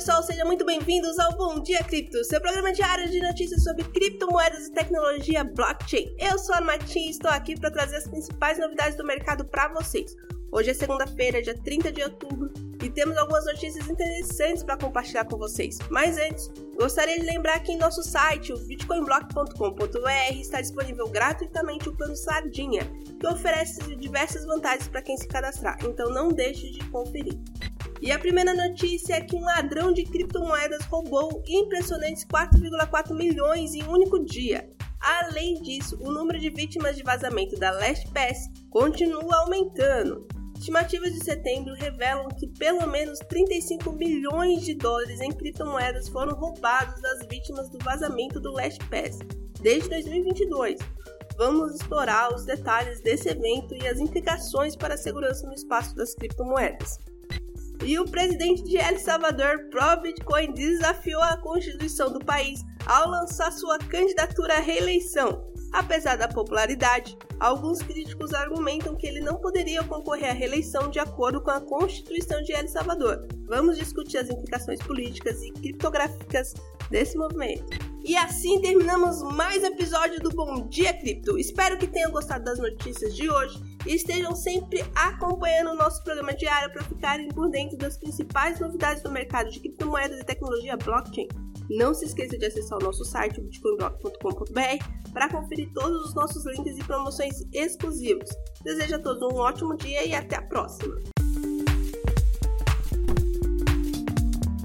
pessoal, sejam muito bem-vindos ao Bom Dia Cripto, seu programa diário de notícias sobre criptomoedas e tecnologia blockchain. Eu sou a Martin e estou aqui para trazer as principais novidades do mercado para vocês. Hoje é segunda-feira, dia 30 de outubro, e temos algumas notícias interessantes para compartilhar com vocês. Mas antes, gostaria de lembrar que em nosso site, o bitcoinblock.com.br, está disponível gratuitamente o plano Sardinha, que oferece diversas vantagens para quem se cadastrar, então não deixe de conferir. E a primeira notícia é que um ladrão de criptomoedas roubou impressionantes 4,4 milhões em um único dia. Além disso, o número de vítimas de vazamento da LastPass continua aumentando. Estimativas de setembro revelam que pelo menos 35 milhões de dólares em criptomoedas foram roubados das vítimas do vazamento do LastPass desde 2022. Vamos explorar os detalhes desse evento e as implicações para a segurança no espaço das criptomoedas. E o presidente de El Salvador, Pro Bitcoin, desafiou a Constituição do país ao lançar sua candidatura à reeleição. Apesar da popularidade, alguns críticos argumentam que ele não poderia concorrer à reeleição de acordo com a Constituição de El Salvador. Vamos discutir as implicações políticas e criptográficas desse movimento. E assim terminamos mais episódio do Bom Dia Cripto. Espero que tenham gostado das notícias de hoje e estejam sempre acompanhando o nosso programa diário para ficarem por dentro das principais novidades do mercado de criptomoedas e tecnologia blockchain. Não se esqueça de acessar o nosso site bitcoinblock.com.br para conferir todos os nossos links e promoções exclusivos. Desejo a todos um ótimo dia e até a próxima!